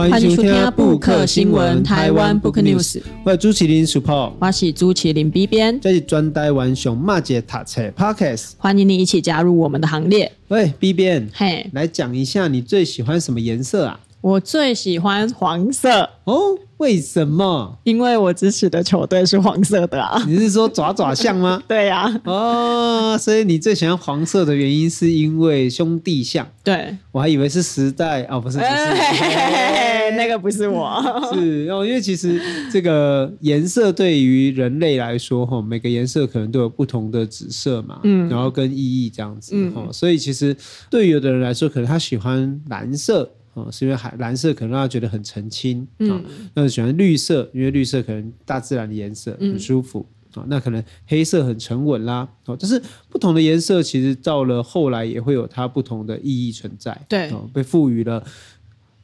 欢迎收听布克新闻台湾 Book News。我是朱麒麟 Super，我是朱麒麟 B 边，这是专台湾熊骂姐塔车 Podcast，欢迎你一起加入我们的行列。喂，B 边，嘿，来讲一下你最喜欢什么颜色啊？我最喜欢黄色哦，为什么？因为我支持的球队是黄色的啊。你是说爪爪象吗？对呀、啊。哦，所以你最喜欢黄色的原因是因为兄弟象。对，我还以为是时代哦，不是，不是，欸、那个不是我。是哦，因为其实这个颜色对于人类来说，哈，每个颜色可能都有不同的紫色嘛，嗯，然后跟意义这样子，哈、嗯，所以其实对于有的人来说，可能他喜欢蓝色。哦，是因为海蓝色可能让他觉得很澄清，嗯、哦，那喜欢绿色，因为绿色可能大自然的颜色很舒服，嗯哦，那可能黑色很沉稳啦，哦，但是不同的颜色其实到了后来也会有它不同的意义存在，对，哦，被赋予了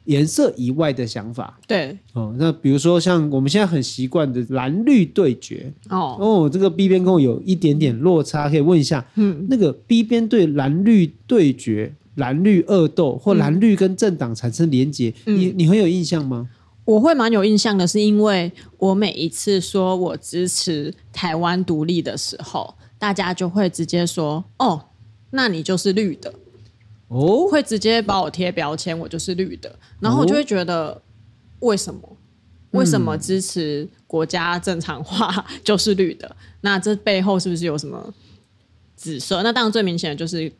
颜色以外的想法，对，哦，那比如说像我们现在很习惯的蓝绿对决，哦，哦，这个 B 边跟我有一点点落差，可以问一下，嗯，那个 B 边对蓝绿对决。蓝绿恶斗或蓝绿跟政党产生连结，嗯、你你很有印象吗？我会蛮有印象的，是因为我每一次说我支持台湾独立的时候，大家就会直接说：“哦，那你就是绿的。”哦，会直接把我贴标签，我就是绿的。然后我就会觉得，为什么？为什么支持国家正常化 就是绿的？那这背后是不是有什么紫色？那当然最明显的就是。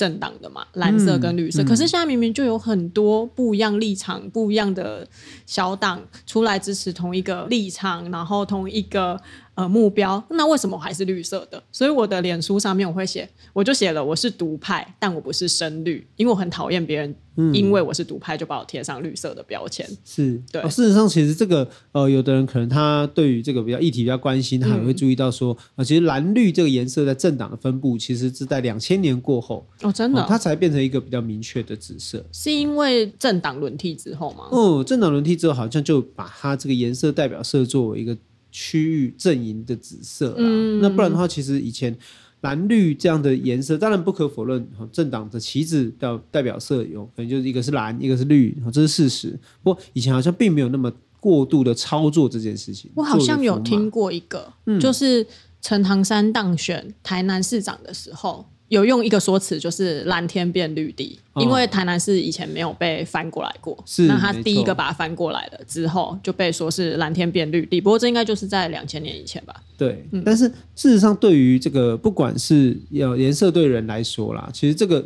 政党的嘛，蓝色跟绿色，嗯嗯、可是现在明明就有很多不一样立场、不一样的小党出来支持同一个立场，然后同一个。呃，目标，那为什么我还是绿色的？所以我的脸书上面我会写，我就写了我是独派，但我不是深绿，因为我很讨厌别人因为我是独派就把我贴上绿色的标签。是对、哦。事实上，其实这个呃，有的人可能他对于这个比较议题比较关心，他也会注意到说，啊、嗯呃，其实蓝绿这个颜色在政党的分布，其实是在两千年过后哦，真的，它、呃、才变成一个比较明确的紫色。是因为政党轮替之后吗？哦，政党轮替之后，好像就把它这个颜色代表色作为一个。区域阵营的紫色啦，嗯、那不然的话，其实以前蓝绿这样的颜色，当然不可否认，政党的旗帜的代表色有可能就是一个是蓝，一个是绿，这是事实。不过以前好像并没有那么过度的操作这件事情。我好像有听过一个，嗯、就是陈唐山当选台南市长的时候。有用一个说辞，就是蓝天变绿地，因为台南市以前没有被翻过来过，是那他第一个把它翻过来了之后，就被说是蓝天变绿地。不过这应该就是在两千年以前吧？对，嗯、但是事实上，对于这个不管是要颜色对人来说啦，其实这个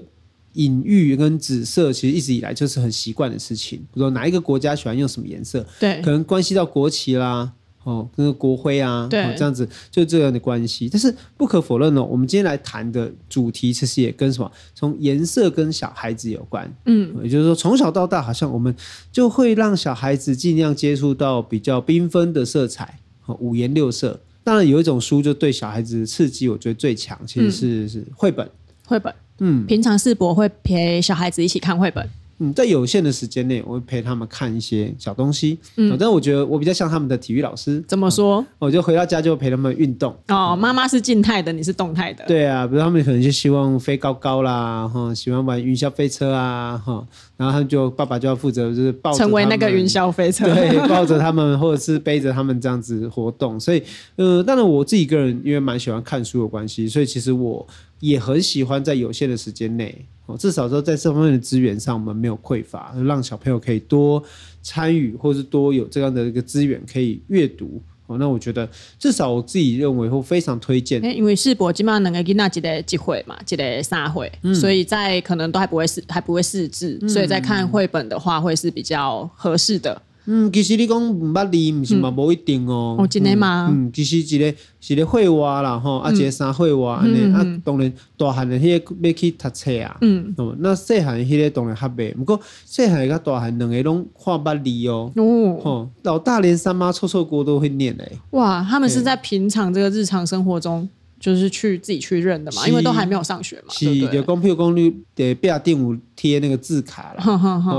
隐喻跟紫色，其实一直以来就是很习惯的事情。比如说哪一个国家喜欢用什么颜色，对，可能关系到国旗啦。哦，跟国徽啊，对哦，这样子就这样的关系。但是不可否认呢，我们今天来谈的主题其实也跟什么？从颜色跟小孩子有关。嗯，也就是说，从小到大，好像我们就会让小孩子尽量接触到比较缤纷的色彩，五颜六色。当然，有一种书就对小孩子的刺激，我觉得最强，其实是、嗯、是绘本。绘本，嗯，平常世博会陪小孩子一起看绘本。嗯，在有限的时间内，我会陪他们看一些小东西。嗯，但是我觉得我比较像他们的体育老师。怎么说？嗯，我就回到家就陪他们运动。哦，妈妈是静态的，你是动态的。对啊，比如他们可能就希望飞高高啦，哈，喜欢玩云霄飞车啊，哈，然后他们就爸爸就要负责就是抱着，成为那个云霄飞车，对，抱着他们或者是背着他们这样子活动。所以，呃，当然我自己个人因为蛮喜欢看书的关系，所以其实我也很喜欢在有限的时间内。哦，至少说在这方面的资源上，我们没有匮乏，让小朋友可以多参与，或是多有这样的一个资源可以阅读。哦，那我觉得至少我自己认为会非常推荐。因为世博基本上能够给那几个机会嘛，几个三会，嗯、所以在可能都还不会识，还不会识字，嗯、所以在看绘本的话，会是比较合适的。嗯，其实你讲毋捌字，毋是嘛，无一定哦。哦，真的吗？嗯，其实一个是个绘画啦，吼，啊，一个三绘画安尼，啊，当然大汉的迄个要去读册啊。嗯。哦，那细汉的迄个当然较袂，毋过细汉甲大汉两个拢看捌字哦。哦。吼，老大连三妈臭臭锅都会念诶。哇，他们是在平常这个日常生活中。就是去自己去认的嘛，因为都还没有上学嘛。是，就讲譬如讲你得壁顶有贴那个字卡啦，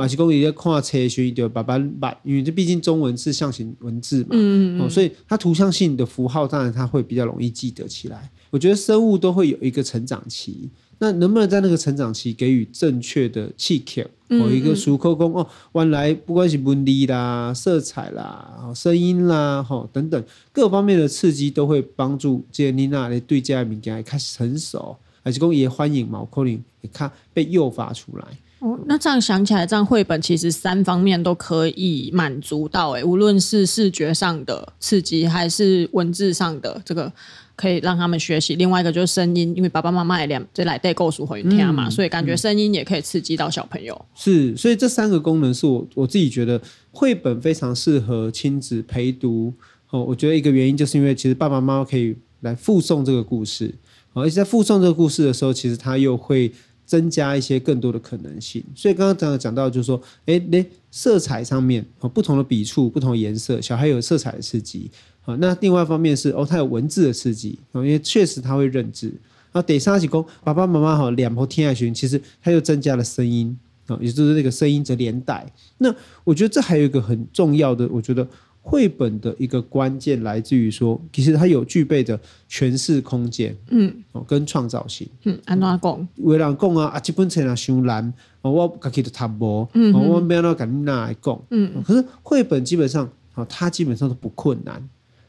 还是讲你在看车时就慢慢慢，因为这毕竟中文是象形文字嘛，嗯嗯哦，所以它图像性的符号当然它会比较容易记得起来。我觉得生物都会有一个成长期，那能不能在那个成长期给予正确的刺激？哦，一个熟口工哦，原来不管是纹理啦、色彩啦、声音啦，哈等等各方面的刺激，都会帮助这个妮娜的对这个物件开始成熟，而且讲也欢迎毛可能也看被诱发出来。哦，那这样想起来，这样绘本其实三方面都可以满足到，诶，无论是视觉上的刺激，还是文字上的这个。可以让他们学习。另外一个就是声音，因为爸爸妈妈也两这来带故事回听嘛，嗯、所以感觉声音也可以刺激到小朋友。是，所以这三个功能是我我自己觉得绘本非常适合亲子陪读。哦，我觉得一个原因就是因为其实爸爸妈妈可以来附送这个故事，而且在附送这个故事的时候，其实他又会增加一些更多的可能性。所以刚刚讲讲到就是说，哎，那色彩上面哦，不同的笔触、不同颜色，小孩有色彩的刺激。好，那另外一方面是哦，他有文字的刺激，因为确实他会认字。然后第三是讲爸爸妈妈好两头天下寻，其实他又增加了声音啊，也就是那个声音的连带。那我觉得这还有一个很重要的，我觉得绘本的一个关键来自于说，其实它有具备的诠释空间，嗯，哦，跟创造性，嗯，安怎讲？有人讲啊，啊，这本册啊，伤难，我自己都读无，嗯，我没有那跟你拿来讲，嗯，可是绘本基本上，啊，它基本上都不困难。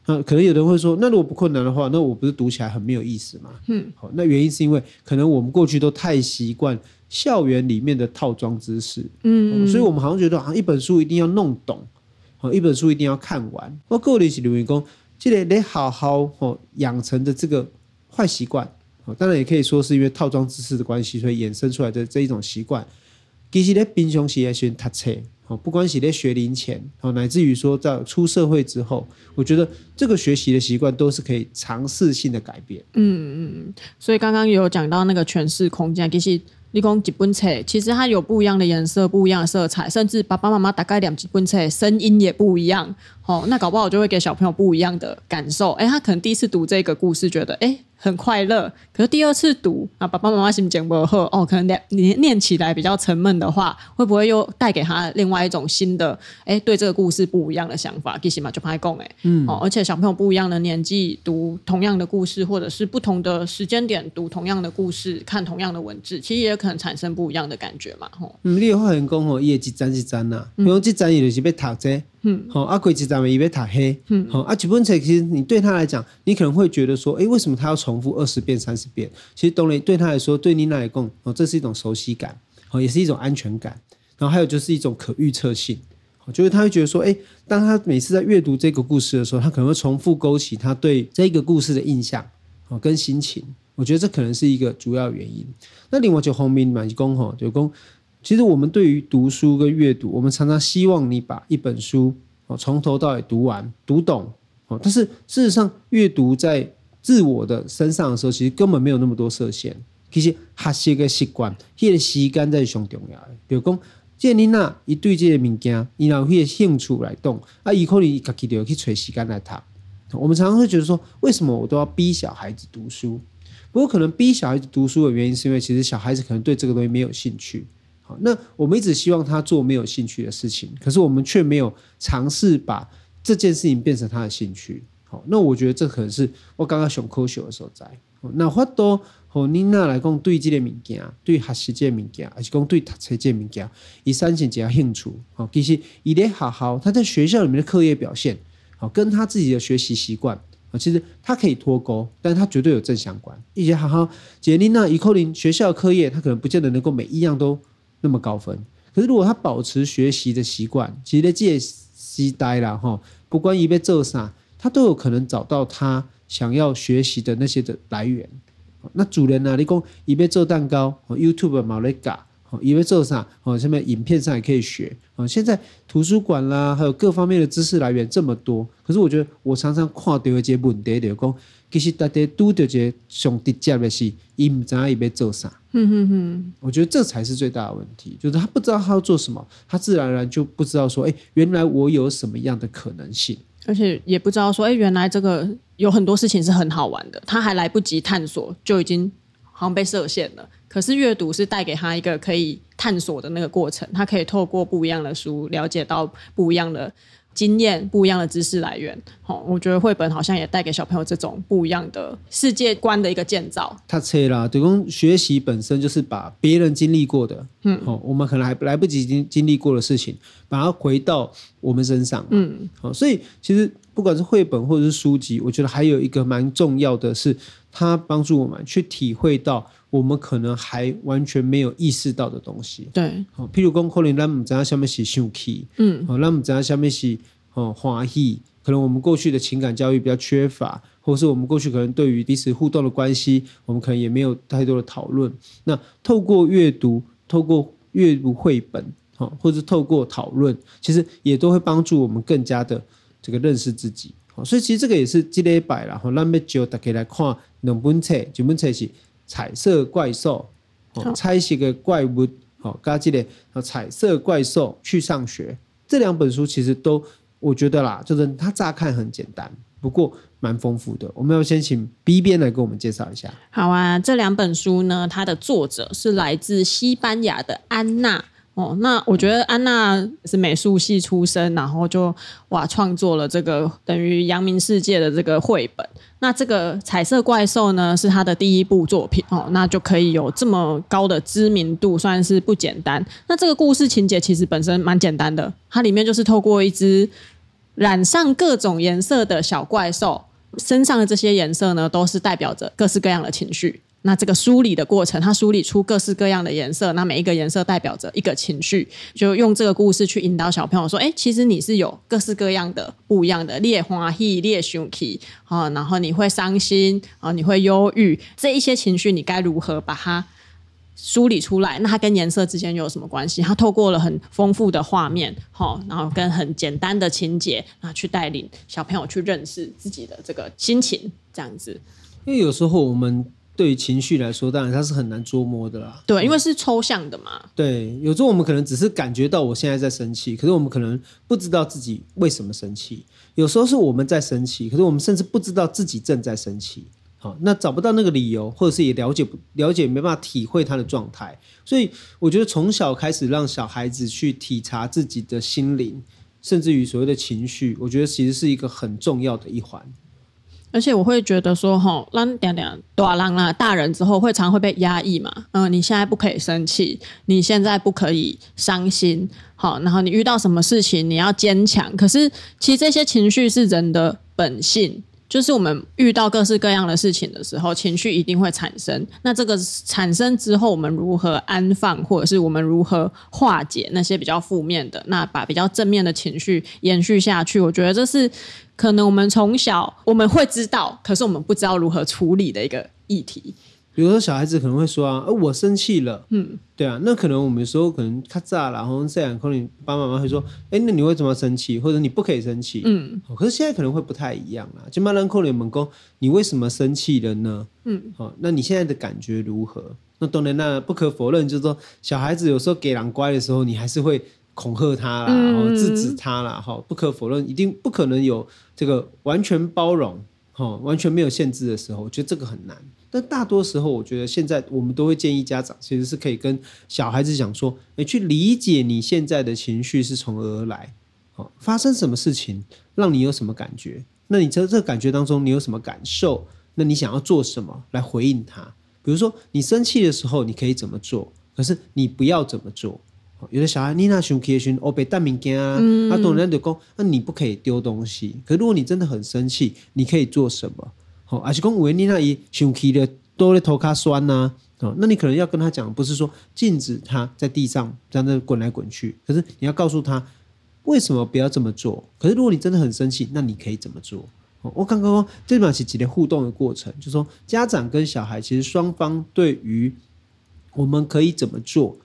那可能有人会说，那如果不困难的话，那我不是读起来很没有意思吗？嗯，好，那原因是因为可能我们过去都太习惯校园里面的套装知识，嗯，所以我们好像觉得好像一本书一定要弄懂，好，一本书一定要看完。我个人是认为说，这个得好好哦养成的这个坏习惯，当然也可以说是因为套装知识的关系，所以衍生出来的这一种习惯，其实在平常时也喜欢读册。不管是在学龄前，乃至于说在出社会之后，我觉得这个学习的习惯都是可以尝试性的改变。嗯嗯，所以刚刚有讲到那个诠释空间，其实你讲几本册，其实它有不一样的颜色、不一样的色彩，甚至爸爸妈妈大概两几本册，声音也不一样。哦，那搞不好就会给小朋友不一样的感受。哎，他可能第一次读这个故事，觉得哎。很快乐，可是第二次读啊，爸爸妈妈心情不好哦，可能念念念起来比较沉闷的话，会不会又带给他另外一种新的哎，对这个故事不一样的想法？其实嘛，就拍共哎，嗯，哦，而且小朋友不一样的年纪读同样的故事，或者是不同的时间点读同样的故事，看同样的文字，其实也可能产生不一样的感觉嘛，吼。嗯，你有发现讲吼，伊会一章一章呐，比如一章伊就是要读这。嗯，好，阿贵只咱们一边塔黑，嗯，好，啊，几本册其实你对他来讲，你可能会觉得说，哎，为什么他要重复二十遍、三十遍？其实东雷，对他来说，对你来讲，哦，这是一种熟悉感，哦，也是一种安全感，然后还有就是一种可预测性，就是他会觉得说，哎，当他每次在阅读这个故事的时候，他可能会重复勾起他对这个故事的印象，哦，跟心情，我觉得这可能是一个主要原因。那另外就后面满工哈，就讲。其实我们对于读书跟阅读，我们常常希望你把一本书哦从头到尾读完、读懂哦。但是事实上，阅读在自我的身上的时候，其实根本没有那么多设限。其实学习个习惯，这个时间才是最重要的。比如讲，这你那一对这个物件，你有那个兴趣来动啊，以后你自己就要去找时间来读。我们常常会觉得说，为什么我都要逼小孩子读书？不过可能逼小孩子读书的原因，是因为其实小孩子可能对这个东西没有兴趣。好，那我们一直希望他做没有兴趣的事情，可是我们却没有尝试把这件事情变成他的兴趣。好，那我觉得这可能是我刚刚想科学的时候在。那很多和妮娜来讲，对这个物件，对学习这个物件，还是讲对读册这个物件，以产生这样兴趣。好，其实伊咧好好，他在学校里面的课业表现，好，跟他自己的学习习惯，啊，其实他可以脱钩，但是他绝对有正相关。一些好好，杰妮娜、伊扣林学校课业，他可能不见得能够每一样都。那么高分，可是如果他保持学习的习惯，其实在这时代了哈，不管伊要做啥，他都有可能找到他想要学习的那些的来源。那主人呢？你讲伊要做蛋糕，YouTube 嘛来教，伊要做啥？哦，下面影片上也可以学。哦，现在图书馆啦，还有各方面的知识来源这么多，可是我觉得我常常看到一些问题，就是讲。其实大家都得觉上直接的是，伊唔知伊要做啥。嗯哼哼，我觉得这才是最大的问题，就是他不知道他要做什么，他自然而然就不知道说，哎，原来我有什么样的可能性，而且也不知道说，哎，原来这个有很多事情是很好玩的，他还来不及探索，就已经好像被设限了。可是阅读是带给他一个可以探索的那个过程，他可以透过不一样的书了解到不一样的。经验、不一样的知识来源。好，我觉得绘本好像也带给小朋友这种不一样的世界观的一个建造。他切啦，对公学习本身就是把别人经历过的，嗯，好，我们可能还来不及经经历过的事情，把它回到我们身上，嗯，好，所以其实不管是绘本或者是书籍，我觉得还有一个蛮重要的是，它帮助我们去体会到。我们可能还完全没有意识到的东西，对，好，譬如讲，可能咱们知道下面是生气，嗯，好，咱们知道下面是哦欢喜，可能我们过去的情感教育比较缺乏，或是我们过去可能对于彼此互动的关系，我们可能也没有太多的讨论。那透过阅读，透过阅读绘本，好，或者透过讨论，其实也都会帮助我们更加的这个认识自己。好，所以其实这个也是积累摆了，好，咱们就大家来看两本册，几本册是。彩色怪兽，哦，猜些个怪物，好，加记得，彩色怪兽去上学，这两本书其实都，我觉得啦，就是它乍看很简单，不过蛮丰富的。我们要先请 B 边来给我们介绍一下。好啊，这两本书呢，它的作者是来自西班牙的安娜。哦，那我觉得安娜是美术系出身，然后就哇创作了这个等于扬名世界的这个绘本。那这个彩色怪兽呢，是她的第一部作品哦，那就可以有这么高的知名度，算是不简单。那这个故事情节其实本身蛮简单的，它里面就是透过一只染上各种颜色的小怪兽，身上的这些颜色呢，都是代表着各式各样的情绪。那这个梳理的过程，它梳理出各式各样的颜色，那每一个颜色代表着一个情绪，就用这个故事去引导小朋友说：哎，其实你是有各式各样的不一样的，你会欢喜，你会生气啊，然后你会伤心啊，你会忧郁，这一些情绪你该如何把它梳理出来？那它跟颜色之间又有什么关系？它透过了很丰富的画面，哈，然后跟很简单的情节啊，去带领小朋友去认识自己的这个心情，这样子。因为有时候我们。对于情绪来说，当然它是很难捉摸的啦。对，因为是抽象的嘛。对，有时候我们可能只是感觉到我现在在生气，可是我们可能不知道自己为什么生气。有时候是我们在生气，可是我们甚至不知道自己正在生气。好，那找不到那个理由，或者是也了解不了解，没办法体会他的状态。所以我觉得从小开始让小孩子去体察自己的心灵，甚至于所谓的情绪，我觉得其实是一个很重要的一环。而且我会觉得说，哈，让点点大人啦，大人之后会常会被压抑嘛。嗯，你现在不可以生气，你现在不可以伤心，好，然后你遇到什么事情你要坚强。可是其实这些情绪是人的本性。就是我们遇到各式各样的事情的时候，情绪一定会产生。那这个产生之后，我们如何安放，或者是我们如何化解那些比较负面的，那把比较正面的情绪延续下去？我觉得这是可能我们从小我们会知道，可是我们不知道如何处理的一个议题。比如说小孩子可能会说啊，呃，我生气了，嗯，对啊，那可能我们有时候可能咔嚓了，然后这样可能爸爸妈妈会说，哎，那你为什么要生气？或者你不可以生气，嗯，可是现在可能会不太一样啦。就慢慢扣你们工，你为什么生气了呢？嗯，好，那你现在的感觉如何？那当然，那不可否认，就是说小孩子有时候给狼乖的时候，你还是会恐吓他啦，然后制止他啦，哈，不可否认，一定不可能有这个完全包容，哈，完全没有限制的时候，我觉得这个很难。但大多时候，我觉得现在我们都会建议家长，其实是可以跟小孩子讲说：“你去理解你现在的情绪是从何而来，好，发生什么事情让你有什么感觉？那你在这个感觉当中，你有什么感受？那你想要做什么来回应他？比如说，你生气的时候，你可以怎么做？可是你不要怎么做？有的小孩你那生气的时候，哦，被带物件啊，他懂人就讲，那你不可以丢东西。可是如果你真的很生气，你可以做什么？”好，而且讲维尼那一生气的都在头卡酸呐，哦，那你可能要跟他讲，不是说禁止他在地上这样子滚来滚去，可是你要告诉他为什么不要这么做。可是如果你真的很生气，那你可以怎么做？我刚刚说这边是几个互动的过程，就是说家长跟小孩其实双方对于我们可以怎么做，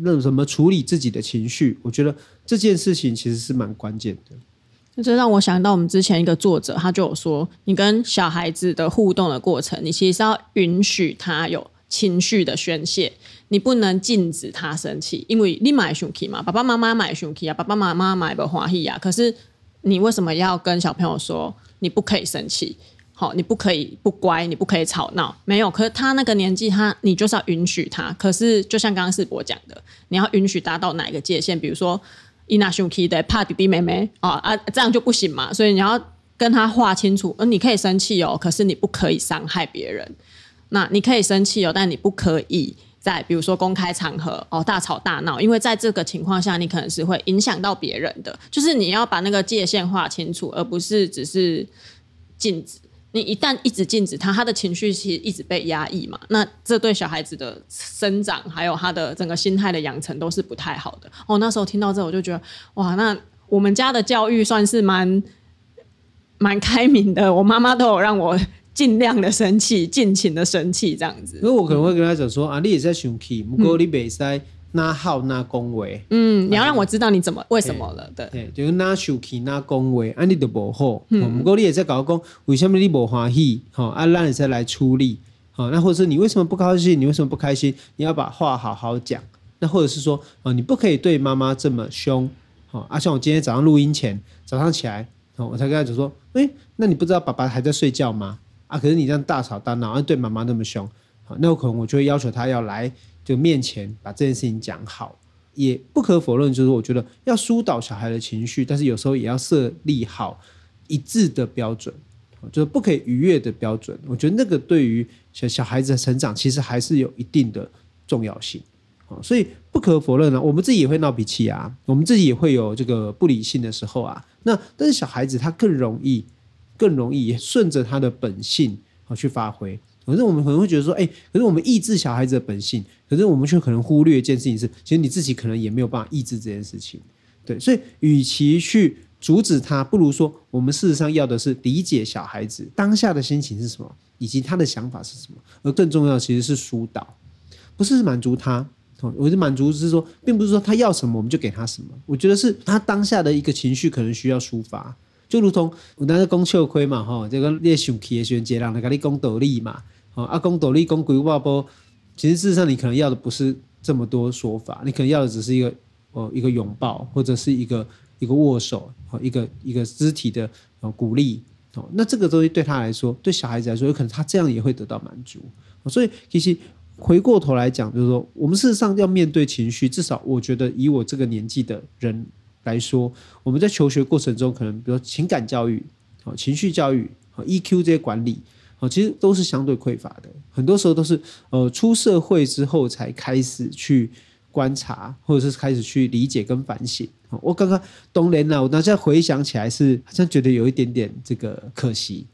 那怎么处理自己的情绪，我觉得这件事情其实是蛮关键的。这让我想到我们之前一个作者，他就有说，你跟小孩子的互动的过程，你其实是要允许他有情绪的宣泄，你不能禁止他生气，因为你买生气嘛，爸爸妈妈买生气啊，爸爸妈妈买不欢喜啊，可是你为什么要跟小朋友说你不可以生气？好，你不可以不乖，你不可以吵闹，没有。可是他那个年纪，他你就是要允许他。可是就像刚刚世博讲的，你要允许达到哪一个界限？比如说。伊娜兄弟的怕弟弟妹妹啊啊，这样就不行嘛。所以你要跟他划清楚，呃，你可以生气哦，可是你不可以伤害别人。那你可以生气哦，但你不可以在比如说公开场合哦大吵大闹，因为在这个情况下，你可能是会影响到别人的。就是你要把那个界限划清楚，而不是只是禁止。你一旦一直禁止他，他的情绪其实一直被压抑嘛，那这对小孩子的生长还有他的整个心态的养成都是不太好的。哦，那时候听到这，我就觉得哇，那我们家的教育算是蛮蛮开明的，我妈妈都有让我。尽量的生气，尽情的生气，这样子。因为我可能会跟他讲说、嗯、啊，你也在生气，不过你别在拿好那恭维。嗯，你要让我知道你怎么为什么了，对。对，就是那生气那恭维，啊，你都不好。嗯，不过你也在搞讲，为什么你不欢喜？好，啊，让你再来处理。好，那或者是你为什么不高兴？你为什么不开心？你要把话好好讲。那或者是说，啊，你不可以对妈妈这么凶。好，啊，像我今天早上录音前，早上起来，我才跟他讲说，哎，那你不知道爸爸还在睡觉吗？啊！可是你这样大吵大闹，对妈妈那么凶，好，那我可能我就会要求他要来就面前把这件事情讲好。也不可否认，就是我觉得要疏导小孩的情绪，但是有时候也要设立好一致的标准，就是不可以逾越的标准。我觉得那个对于小小孩子的成长，其实还是有一定的重要性。所以不可否认呢，我们自己也会闹脾气啊，我们自己也会有这个不理性的时候啊。那但是小孩子他更容易。更容易顺着他的本性好去发挥，可是我们可能会觉得说，哎，可是我们抑制小孩子的本性，可是我们却可能忽略一件事情是，其实你自己可能也没有办法抑制这件事情，对，所以与其去阻止他，不如说我们事实上要的是理解小孩子当下的心情是什么，以及他的想法是什么，而更重要的其实是疏导，不是满足他，我的满足是说，并不是说他要什么我们就给他什么，我觉得是他当下的一个情绪可能需要抒发。就如同我当时讲笑亏嘛，吼，这个你生气的时候，别人来跟你讲道理嘛，哦，啊，讲道理讲鬼话不？其实事实上，你可能要的不是这么多说法，你可能要的只是一个哦，一个拥抱，或者是一个一个握手，哦，一个一个肢体的鼓励，哦，那这个东西对他来说，对小孩子来说，有可能他这样也会得到满足。所以，其实回过头来讲，就是说，我们事实上要面对情绪，至少我觉得，以我这个年纪的人。来说，我们在求学过程中，可能比如情感教育、啊情绪教育、啊 EQ 这些管理，啊其实都是相对匮乏的。很多时候都是呃出社会之后才开始去观察，或者是开始去理解跟反省。我刚刚冬莲呢，我现在回想起来是好像觉得有一点点这个可惜。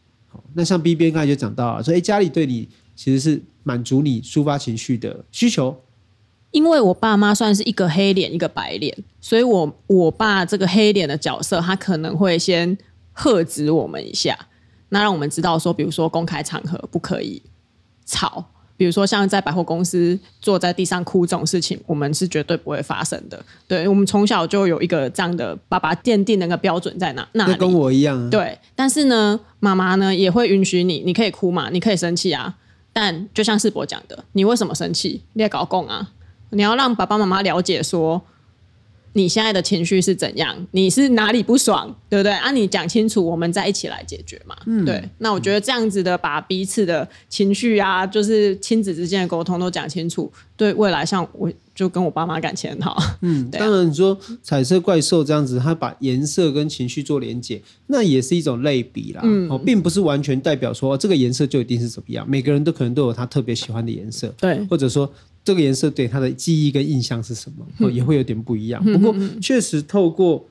那像 B 编刚才就讲到了，说哎家里对你其实是满足你抒发情绪的需求。因为我爸妈算是一个黑脸一个白脸，所以我我爸这个黑脸的角色，他可能会先喝止我们一下，那让我们知道说，比如说公开场合不可以吵，比如说像在百货公司坐在地上哭这种事情，我们是绝对不会发生的。对，我们从小就有一个这样的爸爸奠定那个标准在哪，那里跟我一样啊。对，但是呢，妈妈呢也会允许你，你可以哭嘛，你可以生气啊，但就像世博讲的，你为什么生气？你也搞共啊。你要让爸爸妈妈了解说，你现在的情绪是怎样，你是哪里不爽，对不对？啊，你讲清楚，我们再一起来解决嘛。嗯，对。那我觉得这样子的，把彼此的情绪啊，就是亲子之间的沟通都讲清楚，对未来像我就跟我爸妈感情很好。嗯，当然你说彩色怪兽这样子，它把颜色跟情绪做连接，那也是一种类比啦。嗯，哦，并不是完全代表说这个颜色就一定是怎么样，每个人都可能都有他特别喜欢的颜色。对，或者说。这个颜色对他的记忆跟印象是什么？也会有点不一样。不过，确实透过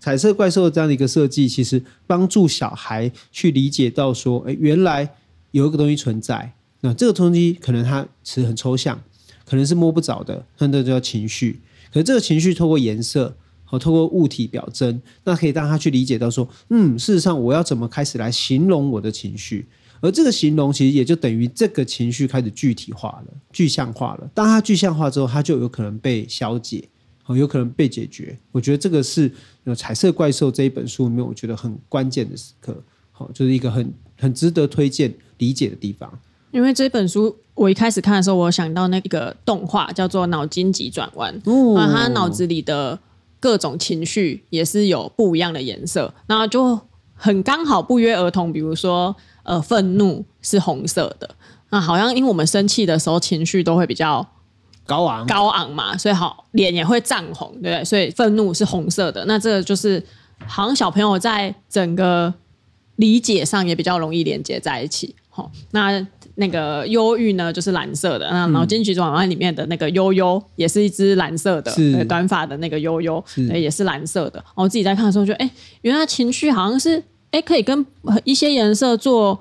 彩色怪兽的这样的一个设计，其实帮助小孩去理解到说，哎，原来有一个东西存在。那这个东西可能它是很抽象，可能是摸不着的，那这叫情绪。可是这个情绪透过颜色和透过物体表征，那可以让他去理解到说，嗯，事实上我要怎么开始来形容我的情绪。而这个形容其实也就等于这个情绪开始具体化了、具象化了。当它具象化之后，它就有可能被消解，有可能被解决。我觉得这个是《彩色怪兽》这一本书里面我觉得很关键的时刻，好，就是一个很很值得推荐理解的地方。因为这本书我一开始看的时候，我想到那个动画叫做《脑筋急转弯》，哦，他脑子里的各种情绪也是有不一样的颜色，那就很刚好不约而同，比如说。呃，愤怒是红色的，那好像因为我们生气的时候情绪都会比较高昂高昂嘛，所以好脸也会涨红，对不对？所以愤怒是红色的。那这个就是好像小朋友在整个理解上也比较容易连接在一起。好，那那个忧郁呢，就是蓝色的。那然后《金曲转弯》里面的那个悠悠也是一只蓝色的，对，短发的那个悠悠，也是蓝色的。我自己在看的时候，觉得哎，原来情绪好像是哎，可以跟一些颜色做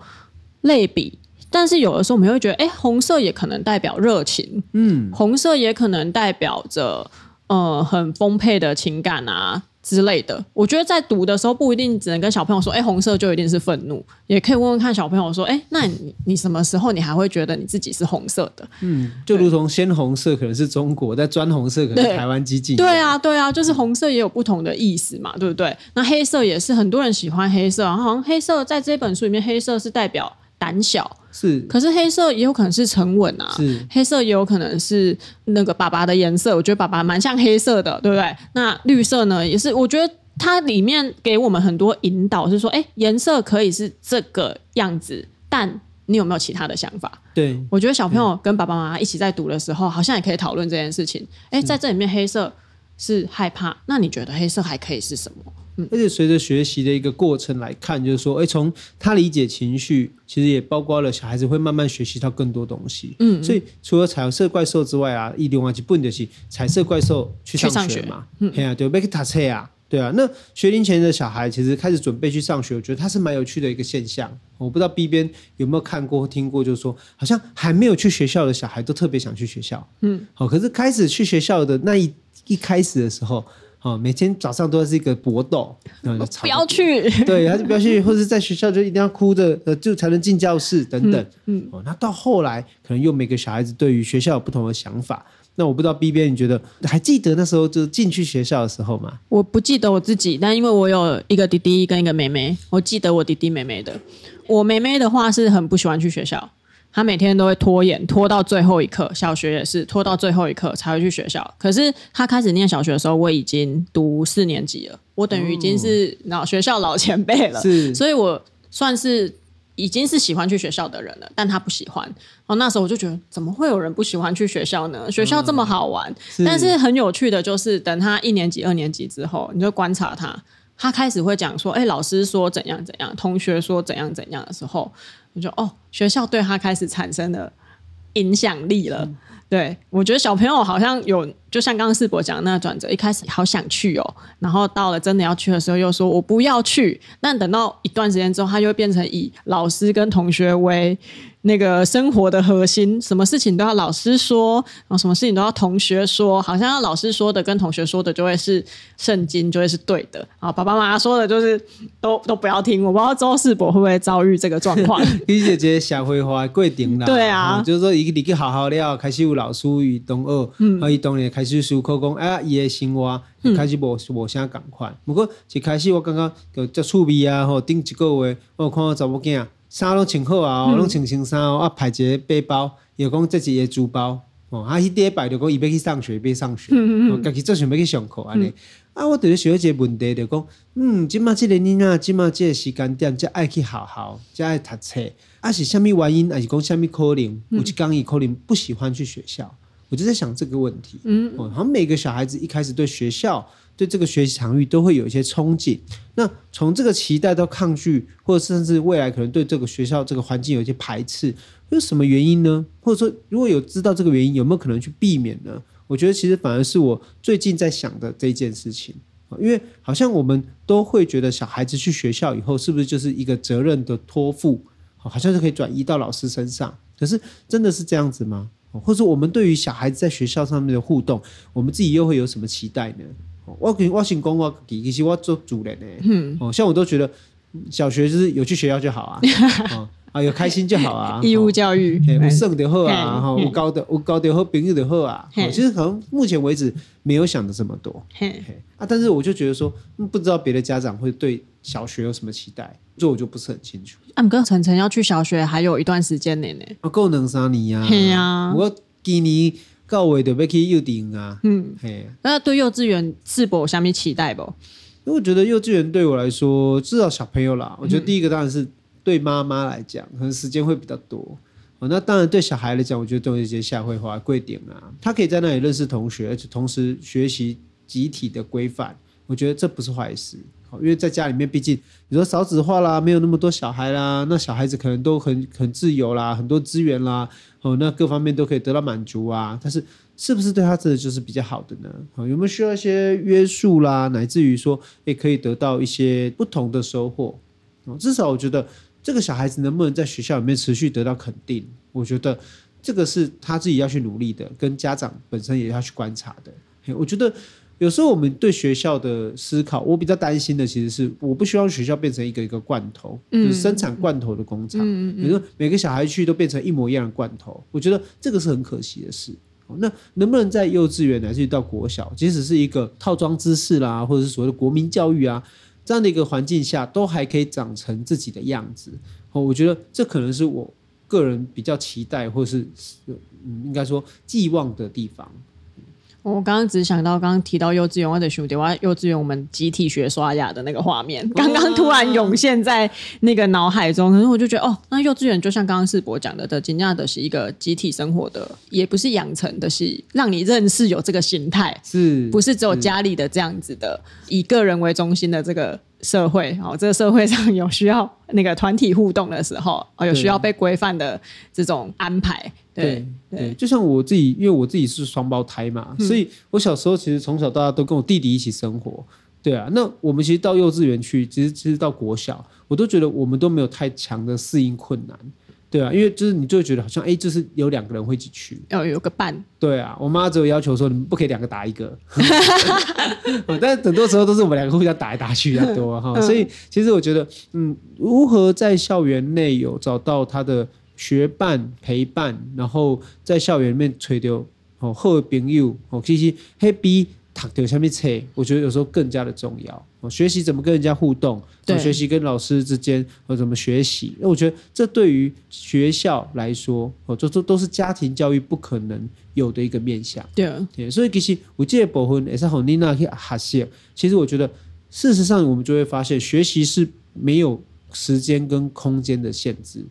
类比。但是有的时候我们会觉得，哎，红色也可能代表热情，嗯，红色也可能代表着呃很丰沛的情感啊。之类的，我觉得在读的时候不一定只能跟小朋友说，哎，红色就一定是愤怒，也可以问问看小朋友说，哎，那你你什么时候你还会觉得你自己是红色的？嗯，就如同鲜红色可能是中国，但砖红色可能是台湾激进。对啊，对啊，就是红色也有不同的意思嘛，对不对？那黑色也是很多人喜欢黑色，好像黑色在这本书里面，黑色是代表胆小。是，可是黑色也有可能是沉稳啊，是黑色也有可能是那个爸爸的颜色，我觉得爸爸蛮像黑色的，对不对？那绿色呢，也是，我觉得它里面给我们很多引导，是说，哎，颜色可以是这个样子，但你有没有其他的想法？对，我觉得小朋友跟爸爸妈妈一起在读的时候，好像也可以讨论这件事情。哎，在这里面黑色是害怕，那你觉得黑色还可以是什么？而且随着学习的一个过程来看，就是说，哎，从他理解情绪，其实也包括了小孩子会慢慢学习到更多东西。嗯，所以除了彩色怪兽之外啊，一另外一本就是彩色怪兽去上学嘛。嗯，对啊，对，make a 啊，对啊。那学龄前的小孩其实开始准备去上学，我觉得他是蛮有趣的一个现象。我不知道 B 边有没有看过、听过，就是说，好像还没有去学校的小孩都特别想去学校。嗯，好，可是开始去学校的那一一开始的时候。哦，每天早上都是一个搏斗，然后就不要去，对，他就不要去，或者是在学校就一定要哭着，呃，就才能进教室等等。嗯，嗯哦，那到后来可能又每个小孩子对于学校有不同的想法。那我不知道 B 边你觉得还记得那时候就进去学校的时候吗？我不记得我自己，但因为我有一个弟弟跟一个妹妹，我记得我弟弟妹妹的。我妹妹的话是很不喜欢去学校。他每天都会拖延，拖到最后一刻。小学也是拖到最后一刻才会去学校。可是他开始念小学的时候，我已经读四年级了，我等于已经是老学校老前辈了。是，所以我算是已经是喜欢去学校的人了。但他不喜欢。哦，那时候我就觉得，怎么会有人不喜欢去学校呢？学校这么好玩。嗯，但是很有趣的就是，等他一年级、二年级之后，你就观察他，他开始会讲说：“哎，老师说怎样怎样，同学说怎样怎样的时候。”就哦，学校对他开始产生了影响力了。嗯、对，我觉得小朋友好像有，就像刚刚世博讲的那个转折，一开始好想去哦，然后到了真的要去的时候，又说我不要去。但等到一段时间之后，他就会变成以老师跟同学为。那个生活的核心，什么事情都要老师说，然后什么事情都要同学说，好像要老师说的跟同学说的就会是圣经，就会是对的。啊，爸爸妈妈说的就是都都不要听。我不知道周世博会不会遭遇这个状况。李姐姐社会化规定啦，对啊，就是说一个你去好好了，开始有老师与同学，嗯，啊，伊当然开始思考讲，哎，伊的生活开始无无啥共款。不过一开始我刚刚就足趣味啊，吼，顶一个月我有看到查某囝。衫拢穿好啊，拢穿新衫哦，啊，排一个背包，又讲这是伊个书包哦，啊，迄第一摆就讲伊要去上学，要上学，家己做想要去上课安尼。啊，我着咧想一个问题，就讲，嗯，即马即个囡仔，即马即个时间点，才爱去学校，才爱读册，啊，是虾米原因，还是讲虾米可能？有一工伊可能不喜欢去学校，我就在想这个问题。嗯，哦，好像每个小孩子一开始对学校。对这个学习场域都会有一些憧憬，那从这个期待到抗拒，或者甚至未来可能对这个学校这个环境有一些排斥，有什么原因呢？或者说如果有知道这个原因，有没有可能去避免呢？我觉得其实反而是我最近在想的这件事情，因为好像我们都会觉得小孩子去学校以后是不是就是一个责任的托付，好像是可以转移到老师身上，可是真的是这样子吗？或者我们对于小孩子在学校上面的互动，我们自己又会有什么期待呢？我跟我先讲我其实我做主人的，嗯，哦，像我都觉得小学就是有去学校就好啊，哦、啊有开心就好啊，义务教育，我胜就好啊，哈，我高的我高的和朋友的好啊，其实可能目前为止没有想的这么多，嘿，啊，但是我就觉得说，不知道别的家长会对小学有什么期待，这我就不是很清楚。啊，哥晨晨要去小学还有一段时间呢呢，啊，够两三年啊，对啊，我今年。到尾就要去幼稚园啊，嗯，嘿，那对幼稚园是否有什么期待不？因为我觉得幼稚园对我来说，至少小朋友啦，我觉得第一个当然是对妈妈来讲，可能时间会比较多。哦，那当然对小孩来讲，我觉得都有一些下绘画贵点啊，他可以在那里认识同学，而且同时学习集体的规范，我觉得这不是坏事。因为在家里面，毕竟你说少子化啦，没有那么多小孩啦，那小孩子可能都很很自由啦，很多资源啦，哦，那各方面都可以得到满足啊。但是，是不是对他真的就是比较好的呢？有没有需要一些约束啦，乃至于说也可以得到一些不同的收获？至少我觉得这个小孩子能不能在学校里面持续得到肯定，我觉得这个是他自己要去努力的，跟家长本身也要去观察的。我觉得。有时候我们对学校的思考，我比较担心的其实是，我不希望学校变成一个一个罐头，嗯、就是生产罐头的工厂。嗯嗯、比如说每个小孩去都变成一模一样的罐头，我觉得这个是很可惜的事。那能不能在幼稚园乃至于到国小，即使是一个套装知识啦，或者是所谓的国民教育啊，这样的一个环境下，都还可以长成自己的样子？哦，我觉得这可能是我个人比较期待，或是嗯，应该说寄望的地方。我刚刚只想到，刚刚提到幼稚园，我的兄弟，我幼稚园我们集体学刷牙的那个画面，刚刚突然涌现在那个脑海中。可是我就觉得，哦，那幼稚园就像刚刚世博讲的，的惊讶的是一个集体生活的，也不是养成的，是让你认识有这个心态，是不是只有家里的这样子的，以个人为中心的这个。社会哦，这个社会上有需要那个团体互动的时候，哦，有需要被规范的这种安排。对对，就像我自己，因为我自己是双胞胎嘛，嗯，所以我小时候其实从小到大都跟我弟弟一起生活。对啊，那我们其实到幼稚园去，其实其实到国小，我都觉得我们都没有太强的适应困难。对啊，因为就是你就会觉得好像哎，就是有两个人会一起去，要有个伴。对啊，我妈只有要求说你们不可以两个打一个，但是很多时候都是我们两个互相打来打去比较多 哈。所以其实我觉得，嗯，如何在校园内有找到他的学伴陪伴，然后在校园里面吹丢哦好的朋友哦，其实 happy。躺在下面扯，我觉得有时候更加的重要。学习怎么跟人家互动，对，学习跟老师之间和怎么学习，那我觉得这对于学校来说，哦，这都都是家庭教育不可能有的一个面向。对所以其实我记得部分也是和你那去学习。其实我觉得，事实上我们就会发现，学习是没有时间跟空间的限制，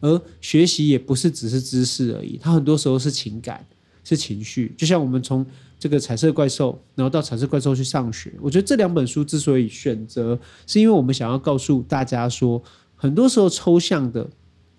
而学习也不是只是知识而已，它很多时候是情感，是情绪。就像我们从这个彩色怪兽，然后到彩色怪兽去上学。我觉得这两本书之所以选择，是因为我们想要告诉大家说，很多时候抽象的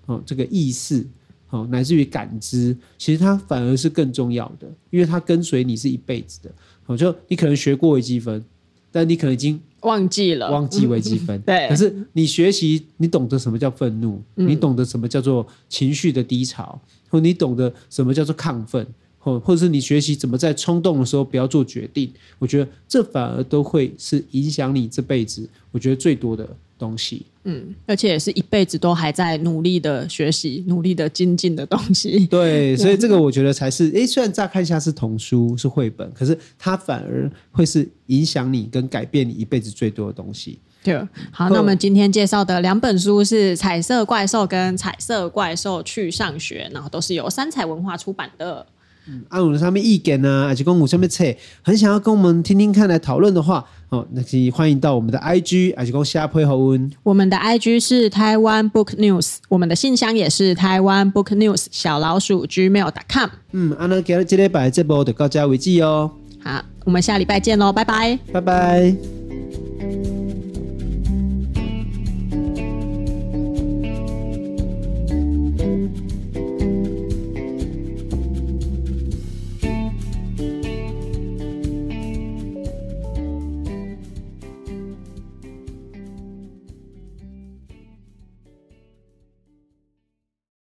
哦，这个意识哦，乃至于感知，其实它反而是更重要的，因为它跟随你是一辈子的。哦，就你可能学过微积分，但你可能已经忘记了，忘记微积分。对。可是你学习，你懂得什么叫愤怒，你懂得什么叫做情绪的低潮，或你懂得什么叫做亢奋。或或者是你学习怎么在冲动的时候不要做决定，我觉得这反而都会是影响你这辈子，我觉得最多的东西。嗯，而且也是一辈子都还在努力的学习、努力的精进的东西。对，所以这个我觉得才是，诶，虽然乍看一下是童书、是绘本，可是它反而会是影响你跟改变你一辈子最多的东西。对，好，那我们今天介绍的两本书是《彩色怪兽》跟《彩色怪兽去上学》，然后都是由三彩文化出版的。嗯，按我们上面意见呢，还是跟我上面册，很想要跟我们听听看来讨论的话，哦，那可以欢迎到我们的 IG，还是讲下配合问。我们的 IG 是台湾 Book News，我们的信箱也是台湾 Book News 小老鼠 gmail.com。嗯，阿那今日这礼拜这波就到这为止哦。好，我们下礼拜见喽，拜拜，拜拜。